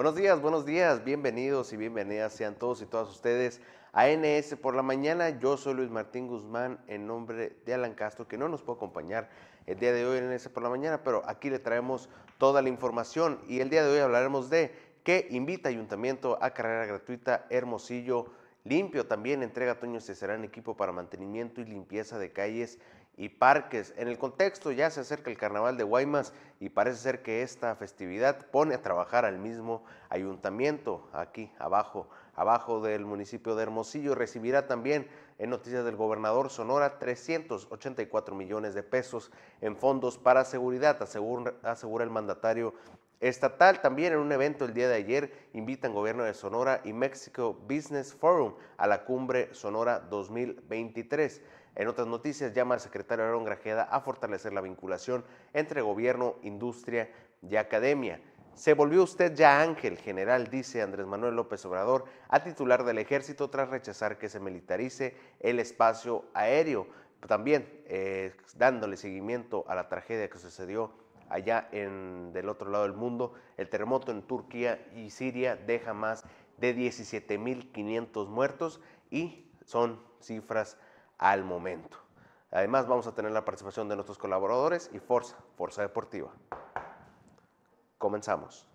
Buenos días, buenos días, bienvenidos y bienvenidas sean todos y todas ustedes a NS por la mañana. Yo soy Luis Martín Guzmán en nombre de Alan Castro, que no nos puede acompañar el día de hoy en NS por la mañana, pero aquí le traemos toda la información y el día de hoy hablaremos de que invita Ayuntamiento a carrera gratuita Hermosillo Limpio. También entrega Toño en equipo para mantenimiento y limpieza de calles y parques. En el contexto ya se acerca el carnaval de Guaymas y parece ser que esta festividad pone a trabajar al mismo ayuntamiento aquí abajo, abajo del municipio de Hermosillo. Recibirá también en noticias del gobernador Sonora 384 millones de pesos en fondos para seguridad, asegura, asegura el mandatario estatal. También en un evento el día de ayer invitan gobierno de Sonora y Mexico Business Forum a la cumbre Sonora 2023. En otras noticias, llama al secretario Aaron Grajeda a fortalecer la vinculación entre gobierno, industria y academia. Se volvió usted ya ángel general, dice Andrés Manuel López Obrador, a titular del ejército tras rechazar que se militarice el espacio aéreo. También eh, dándole seguimiento a la tragedia que sucedió allá en, del otro lado del mundo. El terremoto en Turquía y Siria deja más de 17.500 muertos y son cifras al momento. Además, vamos a tener la participación de nuestros colaboradores y Forza, Forza Deportiva. Comenzamos.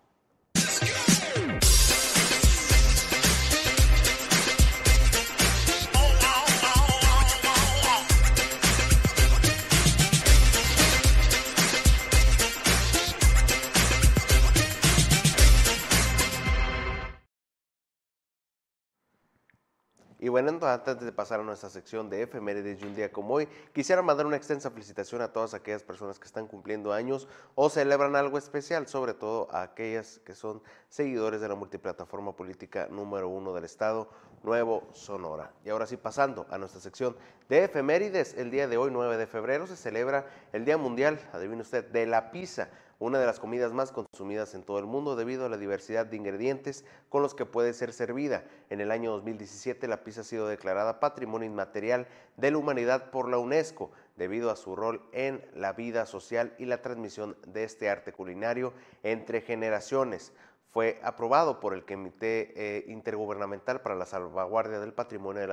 Y bueno, antes de pasar a nuestra sección de efemérides y un día como hoy, quisiera mandar una extensa felicitación a todas aquellas personas que están cumpliendo años o celebran algo especial, sobre todo a aquellas que son seguidores de la multiplataforma política número uno del Estado, Nuevo Sonora. Y ahora sí, pasando a nuestra sección de efemérides, el día de hoy, 9 de febrero, se celebra el Día Mundial, adivine usted, de la pizza una de las comidas más consumidas en todo el mundo debido a la diversidad de ingredientes con los que puede ser servida. En el año 2017 la pizza ha sido declarada Patrimonio Inmaterial de la Humanidad por la UNESCO debido a su rol en la vida social y la transmisión de este arte culinario entre generaciones fue aprobado por el Comité eh, Intergubernamental para la Salvaguardia del Patrimonio de,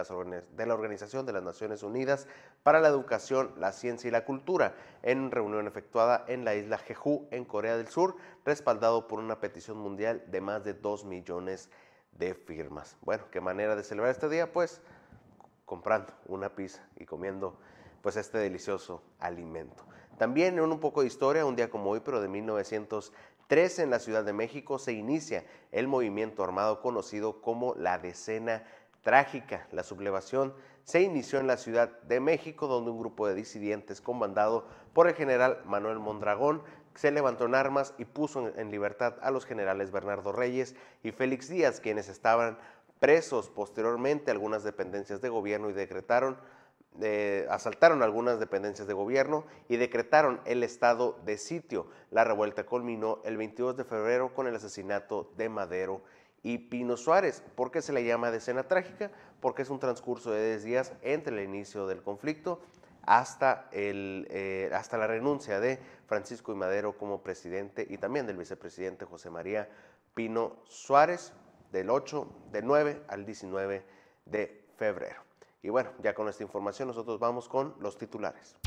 la Organización de las Naciones Unidas para la Educación, la Ciencia y la Cultura en reunión efectuada en la isla Jeju, en Corea del Sur, respaldado por una petición mundial de más de 2 millones de firmas. Bueno, ¿qué manera de celebrar este día? Pues comprando una pizza y comiendo pues este delicioso alimento. También en un poco de historia, un día como hoy, pero de 1900 Tres en la Ciudad de México se inicia el movimiento armado conocido como la Decena Trágica. La sublevación se inició en la Ciudad de México, donde un grupo de disidentes comandado por el general Manuel Mondragón se levantó en armas y puso en libertad a los generales Bernardo Reyes y Félix Díaz, quienes estaban presos posteriormente algunas dependencias de gobierno y decretaron asaltaron algunas dependencias de gobierno y decretaron el estado de sitio. La revuelta culminó el 22 de febrero con el asesinato de Madero y Pino Suárez. ¿Por qué se le llama decena trágica? Porque es un transcurso de 10 días entre el inicio del conflicto hasta, el, eh, hasta la renuncia de Francisco y Madero como presidente y también del vicepresidente José María Pino Suárez del 8, del 9 al 19 de febrero. Y bueno, ya con esta información nosotros vamos con los titulares.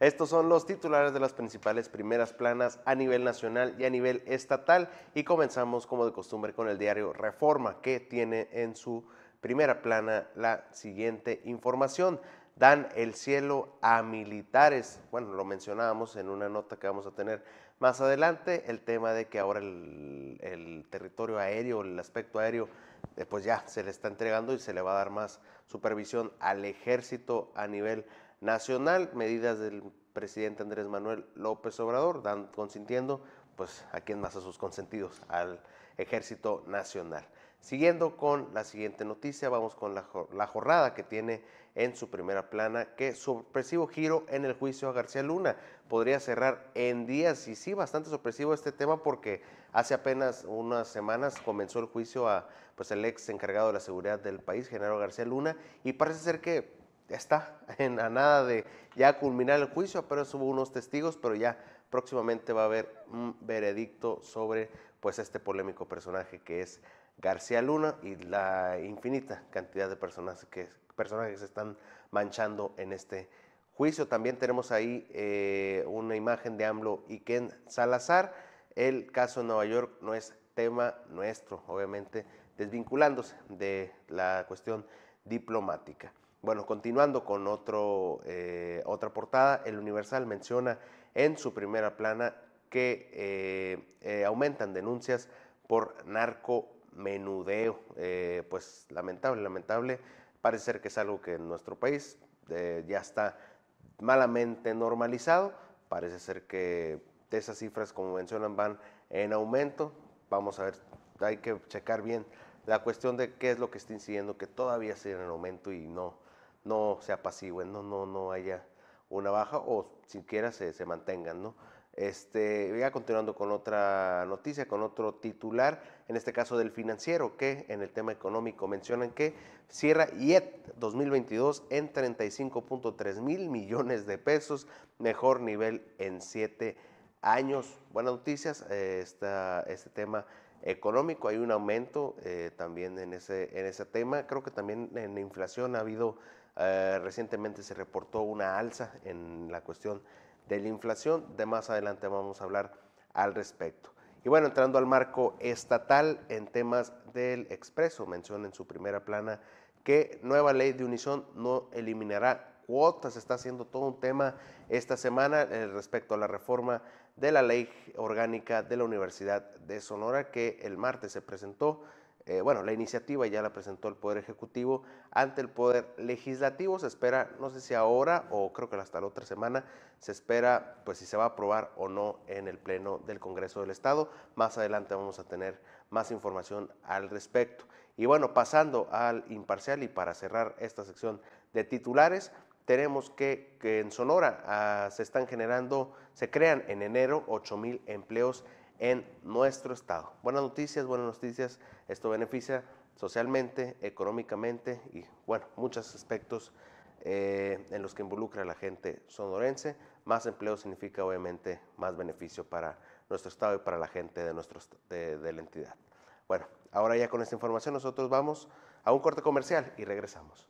Estos son los titulares de las principales primeras planas a nivel nacional y a nivel estatal y comenzamos como de costumbre con el diario Reforma que tiene en su primera plana la siguiente información. Dan el cielo a militares. Bueno, lo mencionábamos en una nota que vamos a tener más adelante, el tema de que ahora el, territorio aéreo, el aspecto aéreo, eh, pues ya se le está entregando y se le va a dar más supervisión al ejército a nivel medidas del presidente Andrés Manuel López Obrador, dan, consintiendo pues a quien más a sus consentidos, al Ejército Nacional. Siguiendo con la siguiente noticia, vamos con la, la, jornada que tiene en su primera plana, que sorpresivo giro en el juicio a García Luna podría cerrar en días y sí, bastante sorpresivo este tema porque hace apenas unas semanas comenzó el juicio a pues el ex encargado de la seguridad del país, Genaro García Luna, y parece ser que está en a nada de ya culminar el juicio, pero hubo unos testigos, pero ya próximamente va a haber un veredicto sobre pues este polémico personaje que es García Luna y la infinita cantidad de personas que, personajes se están manchando en este juicio. También tenemos ahí eh, una imagen de AMLO y Ken Salazar. El caso de Nueva York no es tema nuestro, obviamente desvinculándose de la cuestión diplomática. Bueno, continuando con otro, eh, otra portada, el Universal menciona en su primera plana que eh, aumentan denuncias por narco menudeo. Eh, pues lamentable, lamentable. Parece ser que es algo que en nuestro país eh, ya está malamente normalizado. Parece ser que esas cifras, como mencionan, van en aumento. Vamos a ver, hay que checar bien la cuestión de qué es lo que está incidiendo, que todavía sigue en aumento y no, no se apacigüen, no, no, no haya una baja o siquiera se, se mantengan, ¿no? Este, continuando con otra noticia, con otro titular, en este caso del financiero, que en el tema económico mencionan que cierra IET 2022 en 35.3 mil millones de pesos, mejor nivel en siete años. Buenas noticias, eh, este tema económico, hay un aumento eh, también en ese, en ese tema. Creo que también en la inflación ha habido, eh, recientemente se reportó una alza en la cuestión de la inflación. De más adelante vamos a hablar al respecto. Y bueno, entrando al marco estatal en temas del expreso, menciona en su primera plana que nueva ley de unición no eliminará cuotas. Está haciendo todo un tema esta semana eh, respecto a la reforma de la ley orgánica de la Universidad de Sonora que el martes se presentó eh, bueno, la iniciativa ya la presentó el Poder Ejecutivo ante el Poder Legislativo. Se espera, no sé si ahora o creo que hasta la otra semana, se espera pues si se va a aprobar o no en el Pleno del Congreso del Estado. Más adelante vamos a tener más información al respecto. Y bueno, pasando al imparcial y para cerrar esta sección de titulares, tenemos que, que en Sonora ah, se están generando, se crean en enero 8 mil empleos en nuestro estado. Buenas noticias, buenas noticias. Esto beneficia socialmente, económicamente y, bueno, muchos aspectos eh, en los que involucra a la gente sonorense. Más empleo significa, obviamente, más beneficio para nuestro estado y para la gente de, nuestro, de, de la entidad. Bueno, ahora ya con esta información nosotros vamos a un corte comercial y regresamos.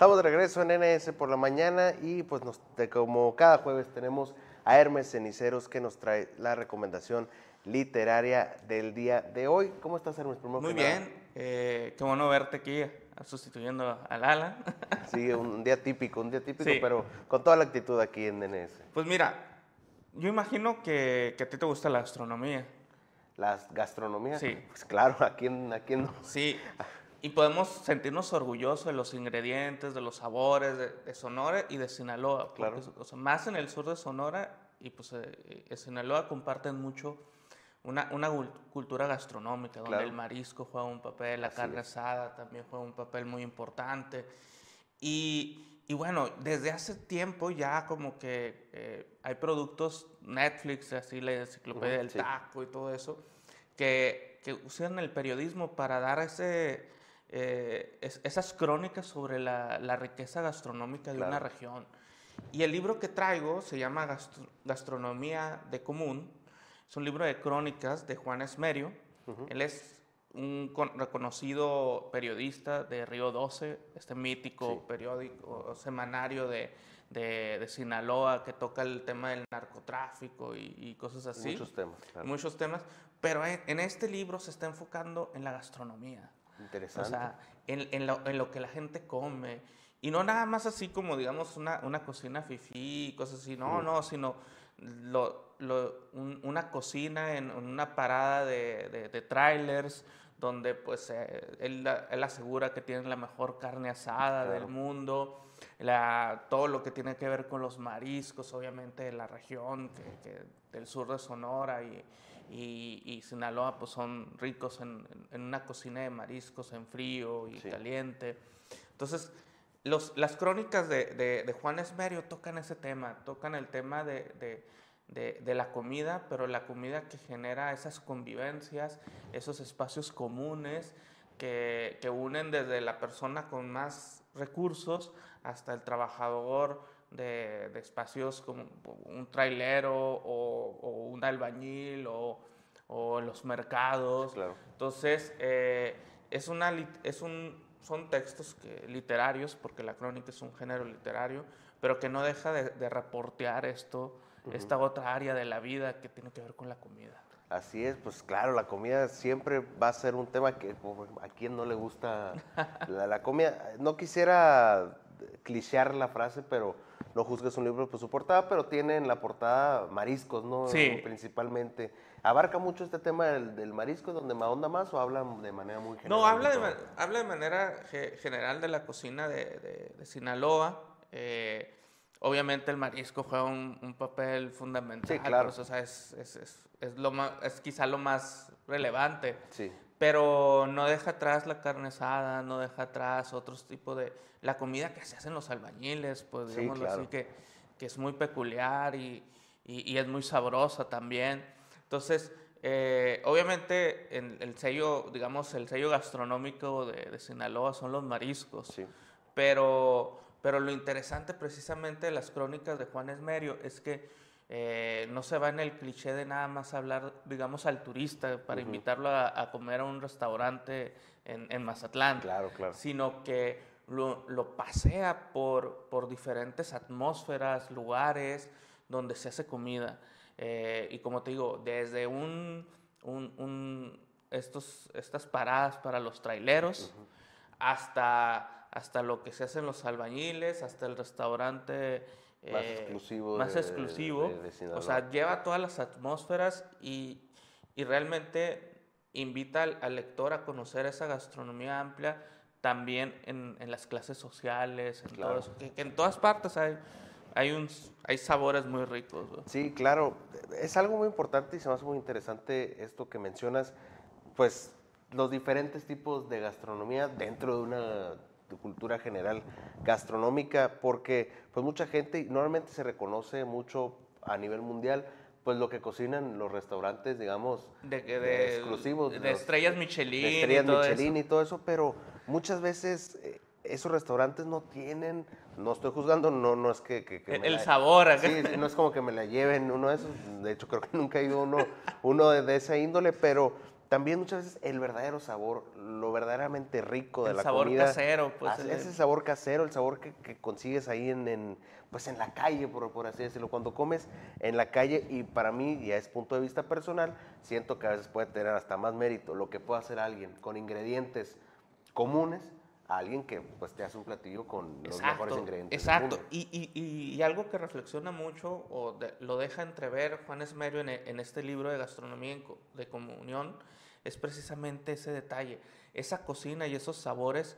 Estamos de regreso en NS por la mañana y pues nos, como cada jueves tenemos a Hermes Ceniceros que nos trae la recomendación literaria del día de hoy. ¿Cómo estás, Hermes? Muy bien, eh, qué bueno verte aquí sustituyendo a Lala. Sí, un día típico, un día típico, pero con toda la actitud aquí en NS. Pues mira, yo imagino que, que a ti te gusta la gastronomía. ¿La gastronomía? Sí. Pues claro, ¿a quién, a quién no? Sí, y podemos sentirnos orgullosos de los ingredientes, de los sabores de, Sonora y de Sinaloa. Claro. más en el sur de Sonora y pues eh, eh, Sinaloa comparten mucho una, una cultura gastronómica, donde el marisco juega un papel, la carne asada también juega un papel muy importante. Y, y bueno, desde hace tiempo ya como que eh, hay productos, Netflix, así la enciclopedia del taco y todo eso, que, que usan el periodismo para dar ese eh, esas crónicas sobre la, riqueza gastronómica de una región. Y el libro que traigo se llama Gastronomía de Común. Es un libro de crónicas de Juan Esmerio. Él es un reconocido periodista de Río 12, este mítico periódico semanario de, de, Sinaloa que toca el tema del narcotráfico y, cosas así. Muchos temas. Muchos temas. Pero en, este libro se está enfocando en la gastronomía. Interesante. O sea, en, en, lo, en, lo, que la gente come. Y no nada más así como, digamos, una, una cocina fifí, cosas así. No, no, sino lo, lo, una cocina en, una parada de, de, trailers donde pues eh, él, él, asegura que tienen la mejor carne asada del mundo, la, todo lo que tiene que ver con los mariscos, obviamente de la región que, del sur de Sonora y, y, Sinaloa pues son ricos en, una cocina de mariscos en frío y caliente. Entonces, los, las crónicas de, de, Juan Esmerio tocan ese tema, tocan el tema de, de, la comida, pero la comida que genera esas convivencias, esos espacios comunes que, que unen desde la persona con más recursos hasta el trabajador de, espacios como un trailero o, un albañil o, o, los mercados. Entonces, eh, es una, es un, son textos que, literarios, porque la crónica es un género literario, pero que no deja de, reportear esto, esta otra área de la vida que tiene que ver con la comida. Así es, pues claro, la comida siempre va a ser un tema que a quien no le gusta la, la comida. No quisiera clichear la frase, pero no juzgues un libro por su portada, pero tiene en la portada mariscos, ¿no? Sí. Principalmente. ¿Abarca mucho este tema del, marisco, donde me ahonda más o habla de manera muy general? No, habla de, habla de manera general de la cocina de, Sinaloa. Eh, obviamente el marisco juega un, papel fundamental. Sí, claro. o sea, es, es, es, lo más, es quizá lo más relevante. Sí. Pero no deja atrás la carne asada, no deja atrás otros tipos de... La comida que se hacen los albañiles, pues digámoslo así, que, que, es muy peculiar y, y, es muy sabrosa también. Entonces, eh, obviamente el, el, sello, digamos, el sello gastronómico de, de Sinaloa son los mariscos. Sí. Pero, pero lo interesante precisamente de las crónicas de Juan Esmerio es que eh, no se va en el cliché de nada más hablar, digamos, al turista para invitarlo a, comer a un restaurante en, Mazatlán. Claro, claro. Sino que lo, pasea por, por diferentes atmósferas, lugares donde se hace comida. Eh, y como te digo, desde un, estos, estas paradas para los traileros hasta, hasta lo que se hace en los albañiles, hasta el restaurante más eh, exclusivo. Más exclusivo. o sea, lleva todas las atmósferas y, y realmente invita al, lector a conocer esa gastronomía amplia también en, en las clases sociales, en todo eso, que, en todas partes hay, hay, un, hay sabores muy ricos. Sí, claro, es algo muy importante y se me hace muy interesante esto que mencionas, pues los diferentes tipos de gastronomía dentro de una de cultura general gastronómica, porque pues mucha gente normalmente se reconoce mucho a nivel mundial pues lo que cocinan los restaurantes, digamos, de, exclusivos. De, estrellas Michelin. estrellas y todo Michelin eso. y todo eso, pero muchas veces eh, esos restaurantes no tienen, no estoy juzgando, no, no es que... el sabor. Sí, no es como que me la lleven uno de esos, de hecho creo que nunca he ido uno, uno de, de esa índole, pero también muchas veces el verdadero sabor, lo verdaderamente rico de El la sabor comida. casero, pues, Ese sabor casero, el sabor que, que consigues ahí en, en, pues en la calle, por, por así decirlo. Cuando comes en la calle, y para mí, ya es punto de vista personal, siento que a veces puede tener hasta más mérito lo que puede hacer alguien con ingredientes comunes a alguien que pues te hace un platillo con los mejores ingredientes. del Exacto. mundo. Y, y- y- y algo que reflexiona mucho o de- lo deja entrever Juan Esmerio en, en este libro de gastronomía de comunión es precisamente ese detalle, esa cocina y esos sabores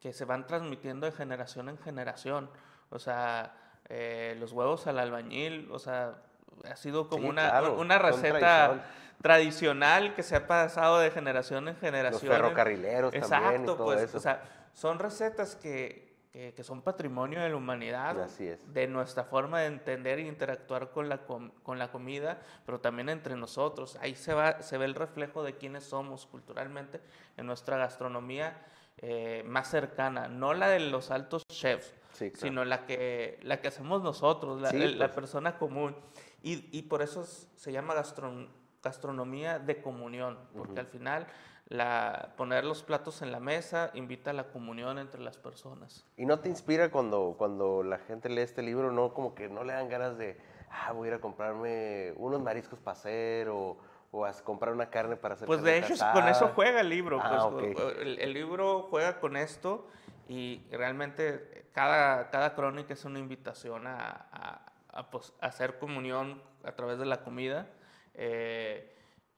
que se van transmitiendo de generación en generación. O sea, eh, los huevos al albañil, o sea, ha sido como Sí, una, claro, una receta tradicional que se ha pasado de generación en Los generación. ferrocarrileros también y Exacto, todo pues, eso. o sea, son recetas que, que- que son patrimonio de la humanidad, Así es. de nuestra forma de entender e interactuar con la, com- con la comida, pero también entre nosotros. Ahí se, va, se ve el reflejo de quiénes somos culturalmente en nuestra gastronomía eh, más cercana, no la de los altos chefs, Sí, claro. sino la que, la que hacemos nosotros, la, Sí, el- la pues. persona común. Y, y por eso es- se llama gastron- gastronomía de comunión, porque al final la, poner los platos en la mesa invita a la comunión entre las personas. ¿Y no te inspira cuando, cuando la gente lee este libro, no como que no le dan ganas de, ah, voy a ir a comprarme unos mariscos para hacer o, o a comprar una carne para hacer Pues de hecho con eso asada"? juega el libro. Ah, pues, el, el libro juega con esto y realmente cada, cada crónica es una invitación a, a- a, pues, hacer comunión a través de la comida eh,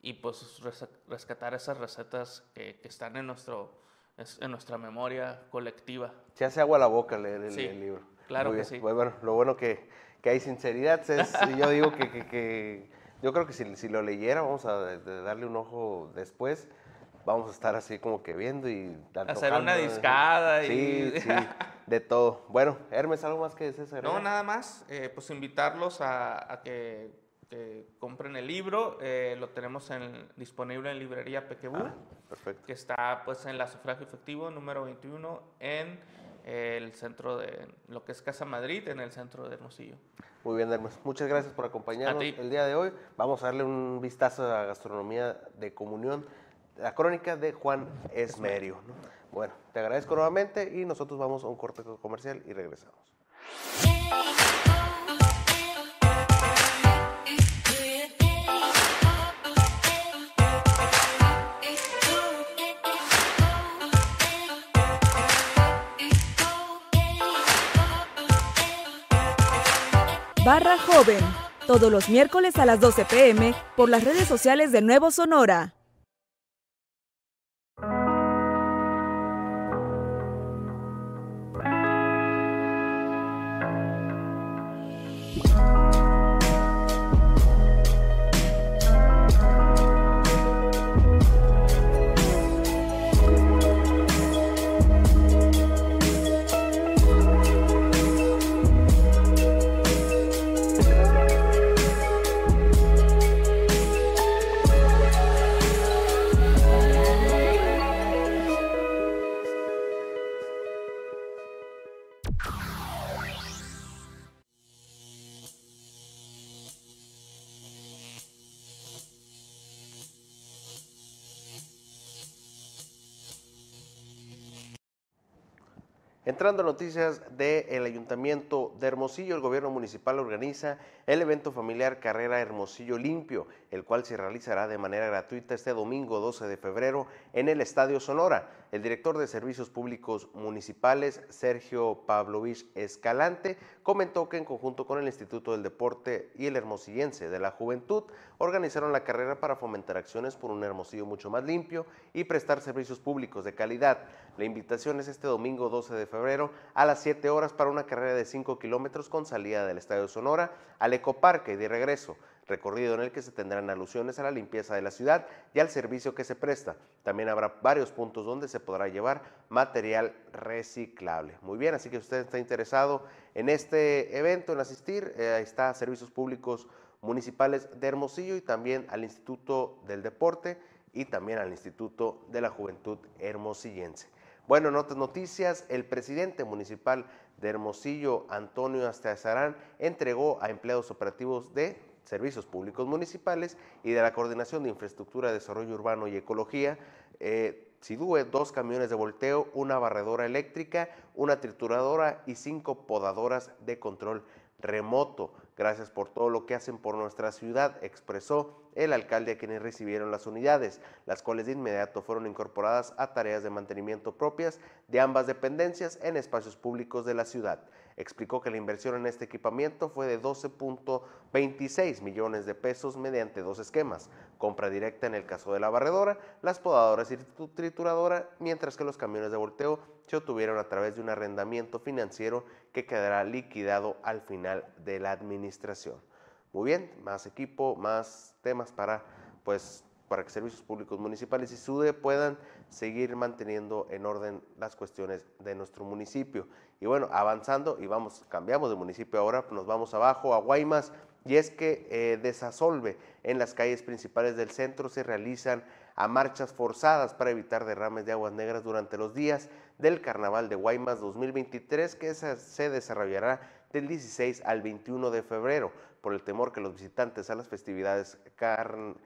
y pues res- rescatar esas recetas que, que están en, nuestro, es- en nuestra memoria colectiva. Se hace agua a la boca leer el, Sí, el libro. claro Muy que bien. sí. Pues bueno, lo bueno que, que hay sinceridad. es- yo digo que, que- yo creo que si, si lo leyera, vamos a darle un ojo después. Vamos a estar así como que viendo y Hacer una discada y- Sí, sí, de todo. Bueno, Hermes, ¿algo más que desees No, nada más, eh, pues invitarlos a, a que, que compren el libro. eh, lo tenemos en- disponible en librería Pequebú, Ah, perfecto. que está pues en la sufragio efectivo número 21 en eh, el centro de lo que es Casa Madrid, en el centro de Hermosillo. Muy bien, Hermes. Muchas gracias por acompañarnos el día de hoy. Vamos a darle un vistazo a la gastronomía de comunión, la crónica de Juan Esmerio. ¿no? Bueno, te agradezco nuevamente y nosotros vamos a un corte comercial y regresamos. Barra Joven, todos los miércoles a las 12 pm por las redes sociales de Nuevo Sonora. Entrando a noticias del Ayuntamiento de Hermosillo, el gobierno municipal organiza el evento familiar Carrera Hermosillo Limpio, el cual se realizará de manera gratuita este domingo 12 de febrero en el Estadio Sonora. El director de Servicios Públicos Municipales, Sergio Pavlovich Escalante, comentó que en conjunto con el Instituto del Deporte y el Hermosillense de la Juventud organizaron la carrera para fomentar acciones por un Hermosillo mucho más limpio y prestar servicios públicos de calidad. La invitación es este domingo 12 de febrero a las 7 horas para una carrera de 5 kilómetros con salida del Estadio Sonora al Ecoparque y de regreso, recorrido en el que se tendrán alusiones a la limpieza de la ciudad y al servicio que se presta. También habrá varios puntos donde se podrá llevar material reciclable. Muy bien, así que si usted está interesado en este evento, en asistir, eh, está Servicios Públicos Municipales de Hermosillo y también al Instituto del Deporte y también al Instituto de la Juventud Hermosillense. Bueno, en otras noticias, el presidente municipal de Hermosillo, Antonio Astazarán, entregó a empleados operativos de Servicios Públicos Municipales y de la Coordinación de Infraestructura, Desarrollo Urbano y Ecología, eh, SIDUE, dos camiones de volteo, una barredora eléctrica, una trituradora y cinco podadoras de control remoto. Gracias por todo lo que hacen por nuestra ciudad, expresó el alcalde a quienes recibieron las unidades, las cuales de inmediato fueron incorporadas a tareas de mantenimiento propias de ambas dependencias en espacios públicos de la ciudad. Explicó que la inversión en este equipamiento fue de 12.26 millones de pesos mediante dos esquemas, compra directa en el caso de la barredora, las podadoras y trituradora, mientras que los camiones de volteo se obtuvieron a través de un arrendamiento financiero que quedará liquidado al final de la administración. Muy bien, más equipo, más temas para pues para que servicios públicos municipales y SUDE puedan seguir manteniendo en orden las cuestiones de nuestro municipio. Y bueno, avanzando y vamos, cambiamos de municipio ahora, nos vamos abajo a Guaymas y es que eh, desasolve en las calles principales del centro se realizan a marchas forzadas para evitar derrames de aguas negras durante los días del Carnaval de Guaymas 2023 que se desarrollará del 16 al 21 de febrero por el temor que los visitantes a las festividades carn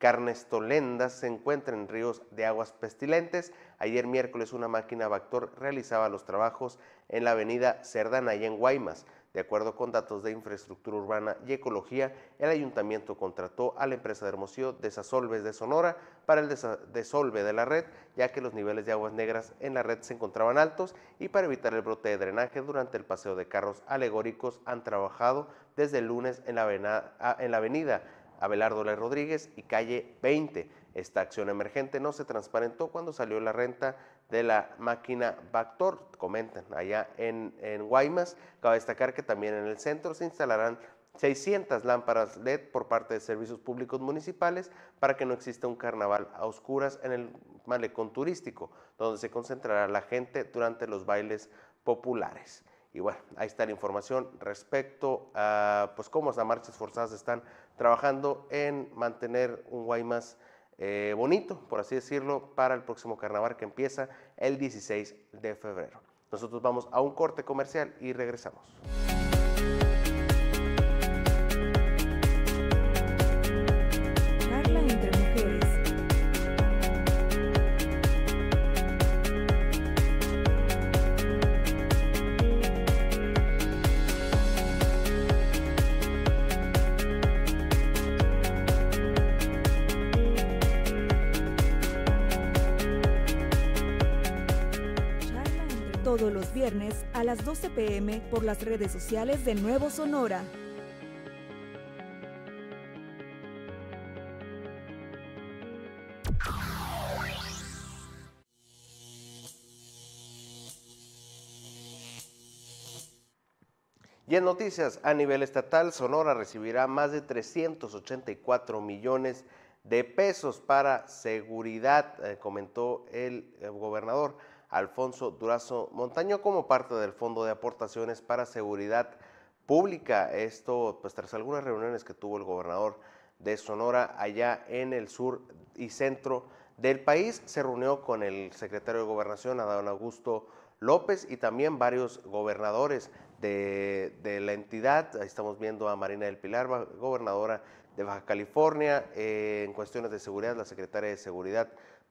Carnestolendas se encuentra en ríos de aguas pestilentes. Ayer miércoles una máquina Bactor realizaba los trabajos en la avenida Cerdana y en Guaymas. De acuerdo con datos de infraestructura urbana y ecología, el ayuntamiento contrató a la empresa de Hermosillo Desasolves de Sonora para el desolve de la red, ya que los niveles de aguas negras en la red se encontraban altos y para evitar el brote de drenaje durante el paseo de carros alegóricos han trabajado desde el lunes en la, en la avenida Abelardo Le Rodríguez y calle 20. Esta acción emergente no se transparentó cuando salió la renta de la máquina Bactor, comentan allá en, en Guaymas. Cabe destacar que también en el centro se instalarán 600 lámparas LED por parte de servicios públicos municipales para que no exista un carnaval a oscuras en el malecón turístico, donde se concentrará la gente durante los bailes populares. Y bueno, ahí está la información respecto a pues, cómo las marchas forzadas están trabajando en mantener un Guaymas eh, bonito, por así decirlo, para el próximo carnaval que empieza el 16 de febrero. Nosotros vamos a un corte comercial y regresamos. Viernes a las 12 pm por las redes sociales de Nuevo Sonora. Y en noticias a nivel estatal, Sonora recibirá más de 384 millones de pesos para seguridad, eh, comentó el gobernador. Alfonso Durazo Montaño como parte del Fondo de Aportaciones para Seguridad Pública. Esto pues tras algunas reuniones que tuvo el gobernador de Sonora allá en el sur y centro del país. Se reunió con el secretario de Gobernación, Adán Augusto López, y también varios gobernadores de, la entidad. Ahí estamos viendo a Marina del Pilar, gobernadora de Baja California, eh, en cuestiones de seguridad, la secretaria de Seguridad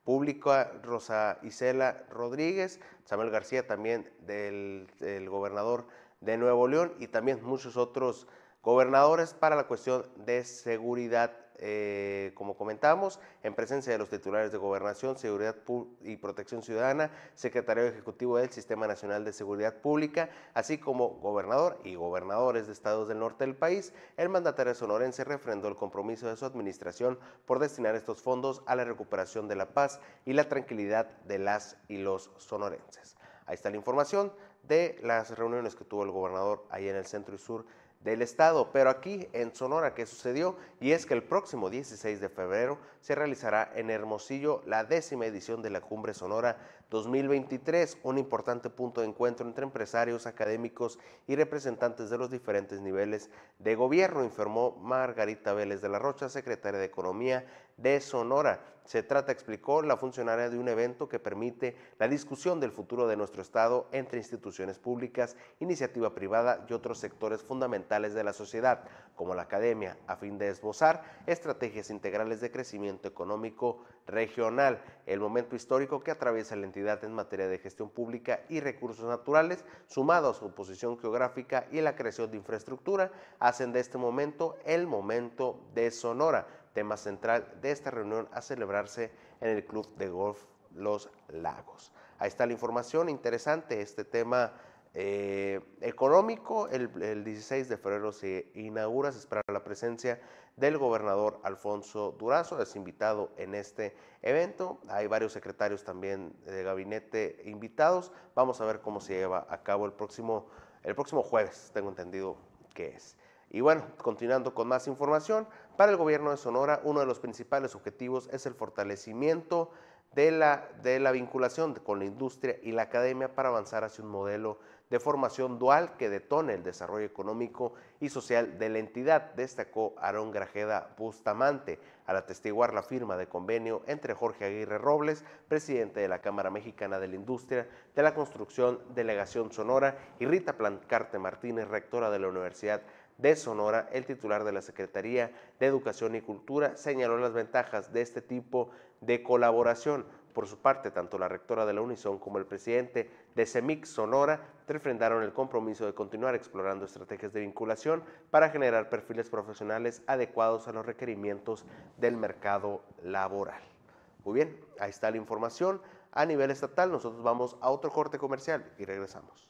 Pública, Rosa Isela Rodríguez, Samuel García también del, del, gobernador de Nuevo León y también muchos otros gobernadores para la cuestión de seguridad eh, como comentamos, en presencia de los titulares de Gobernación, Seguridad y Protección Ciudadana, Secretario Ejecutivo del Sistema Nacional de Seguridad Pública, así como gobernador y gobernadores de estados del norte del país, el mandatario sonorense refrendó el compromiso de su administración por destinar estos fondos a la recuperación de la paz y la tranquilidad de las y los sonorenses. Ahí está la información de las reuniones que tuvo el gobernador ahí en el centro y sur del estado. Pero aquí en Sonora, ¿qué sucedió? Y es que el próximo 16 de febrero se realizará en Hermosillo la décima edición de la Cumbre Sonora 2023, un importante punto de encuentro entre empresarios, académicos y representantes de los diferentes niveles de gobierno, informó Margarita Vélez de la Rocha, secretaria de Economía de Sonora. Se trata, explicó la funcionaria, de un evento que permite la discusión del futuro de nuestro Estado entre instituciones públicas, iniciativa privada y otros sectores fundamentales de la sociedad, como la academia, a fin de esbozar estrategias integrales de crecimiento económico regional. El momento histórico que atraviesa la entidad en materia de gestión pública y recursos naturales, sumado a su posición geográfica y la creación de infraestructura, hacen de este momento el momento de Sonora tema central de esta reunión a celebrarse en el Club de Golf Los Lagos. Ahí está la información interesante, este tema eh, económico. El, 16 de febrero se inaugura, se espera la presencia del gobernador Alfonso Durazo, es invitado en este evento. Hay varios secretarios también de gabinete invitados. Vamos a ver cómo se lleva a cabo el próximo, el próximo jueves, tengo entendido que es. Y bueno, continuando con más información, para el gobierno de Sonora uno de los principales objetivos es el fortalecimiento de la, de la vinculación con la industria y la academia para avanzar hacia un modelo de formación dual que detone el desarrollo económico y social de la entidad, destacó Aarón Grajeda Bustamante al atestiguar la firma de convenio entre Jorge Aguirre Robles, presidente de la Cámara Mexicana de la Industria de la Construcción Delegación Sonora, y Rita Plancarte Martínez, rectora de la Universidad de Sonora, el titular de la Secretaría de Educación y Cultura señaló las ventajas de este tipo de colaboración. Por su parte, tanto la rectora de la Unison como el presidente de CEMIC Sonora refrendaron el compromiso de continuar explorando estrategias de vinculación para generar perfiles profesionales adecuados a los requerimientos del mercado laboral. Muy bien, ahí está la información. A nivel estatal, nosotros vamos a otro corte comercial y regresamos.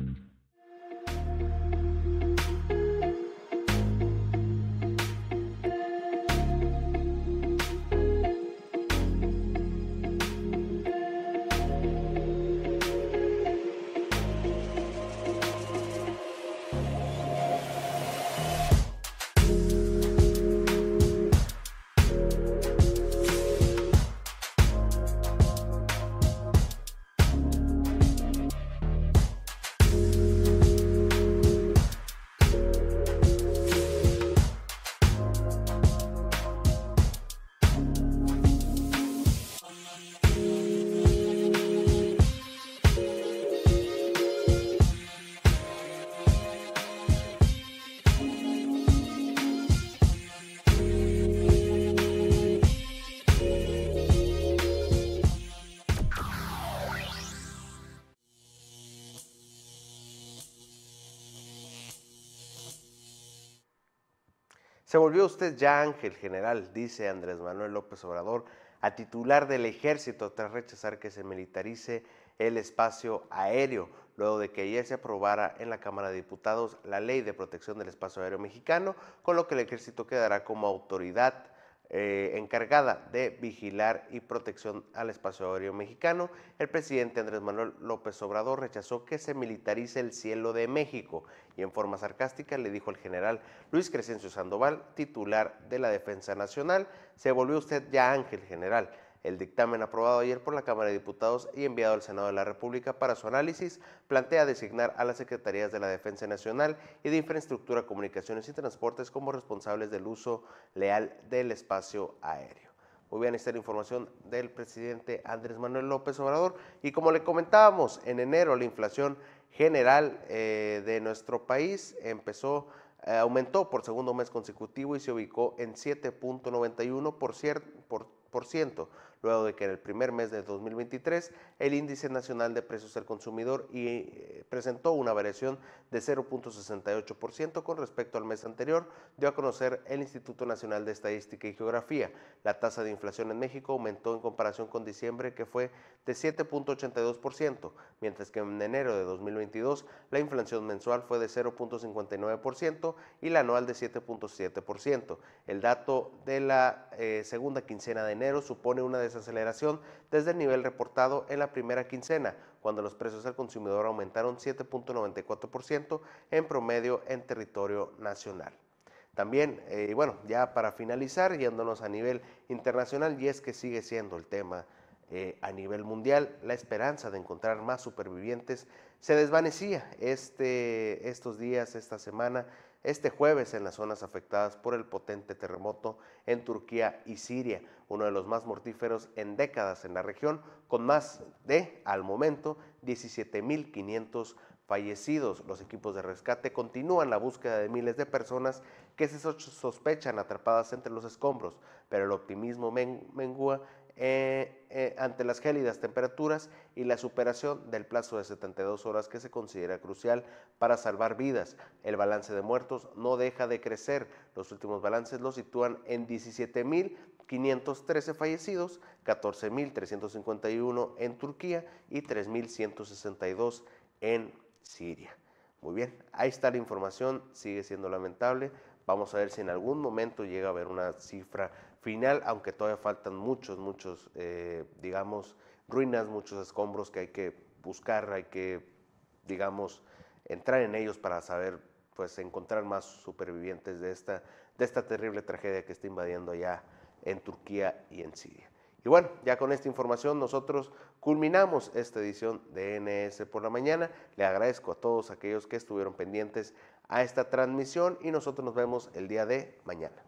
Se volvió usted ya ángel general, dice Andrés Manuel López Obrador, a titular del ejército tras rechazar que se militarice el espacio aéreo, luego de que ayer se aprobara en la Cámara de Diputados la ley de protección del espacio aéreo mexicano, con lo que el ejército quedará como autoridad eh, encargada de vigilar y protección al espacio aéreo mexicano, el presidente Andrés Manuel López Obrador rechazó que se militarice el cielo de México y en forma sarcástica le dijo al general Luis Crescencio Sandoval, titular de la Defensa Nacional, se volvió usted ya ángel general. El dictamen aprobado ayer por la Cámara de Diputados y enviado al Senado de la República para su análisis plantea designar a las Secretarías de la Defensa Nacional y de Infraestructura, Comunicaciones y Transportes como responsables del uso leal del espacio aéreo. Muy bien, esta es la información del presidente Andrés Manuel López Obrador. Y como le comentábamos, en enero la inflación general eh, de nuestro país empezó eh, aumentó por segundo mes consecutivo y se ubicó en 7.91%, por, por ciento, luego de que en el primer mes de 2023 el índice nacional de precios al consumidor y, eh, presentó una variación de 0.68% con respecto al mes anterior, dio a conocer el Instituto Nacional de Estadística y Geografía. La tasa de inflación en México aumentó en comparación con diciembre, que fue de 7.82%, mientras que en enero de 2022 la inflación mensual fue de 0.59% y la anual de 7.7%. El dato de la eh, segunda quincena de enero supone una desaceleración desde el nivel reportado en la primera quincena, cuando los precios al consumidor aumentaron 7.94% en promedio en territorio nacional. También, eh, bueno, ya para finalizar, yéndonos a nivel internacional, y es que sigue siendo el tema eh, a nivel mundial, la esperanza de encontrar más supervivientes se desvanecía este, estos días, esta semana, este jueves en las zonas afectadas por el potente terremoto en Turquía y Siria, uno de los más mortíferos en décadas en la región, con más de, al momento, 17.500 fallecidos. Los equipos de rescate continúan la búsqueda de miles de personas que se sospechan atrapadas entre los escombros, pero el optimismo mengua eh, eh, ante las gélidas temperaturas y la superación del plazo de 72 horas que se considera crucial para salvar vidas. El balance de muertos no deja de crecer. Los últimos balances lo sitúan en 17.513 fallecidos, 14.351 en Turquía y 3.162 en Siria. Muy bien, ahí está la información, sigue siendo lamentable. Vamos a ver si en algún momento llega a haber una cifra final, aunque todavía faltan muchos, muchos, eh, digamos, ruinas, muchos escombros que hay que buscar, hay que, digamos, entrar en ellos para saber, pues, encontrar más supervivientes de esta, de esta terrible tragedia que está invadiendo allá en Turquía y en Siria. Y bueno, ya con esta información nosotros culminamos esta edición de NS por la mañana. Le agradezco a todos aquellos que estuvieron pendientes a esta transmisión y nosotros nos vemos el día de mañana.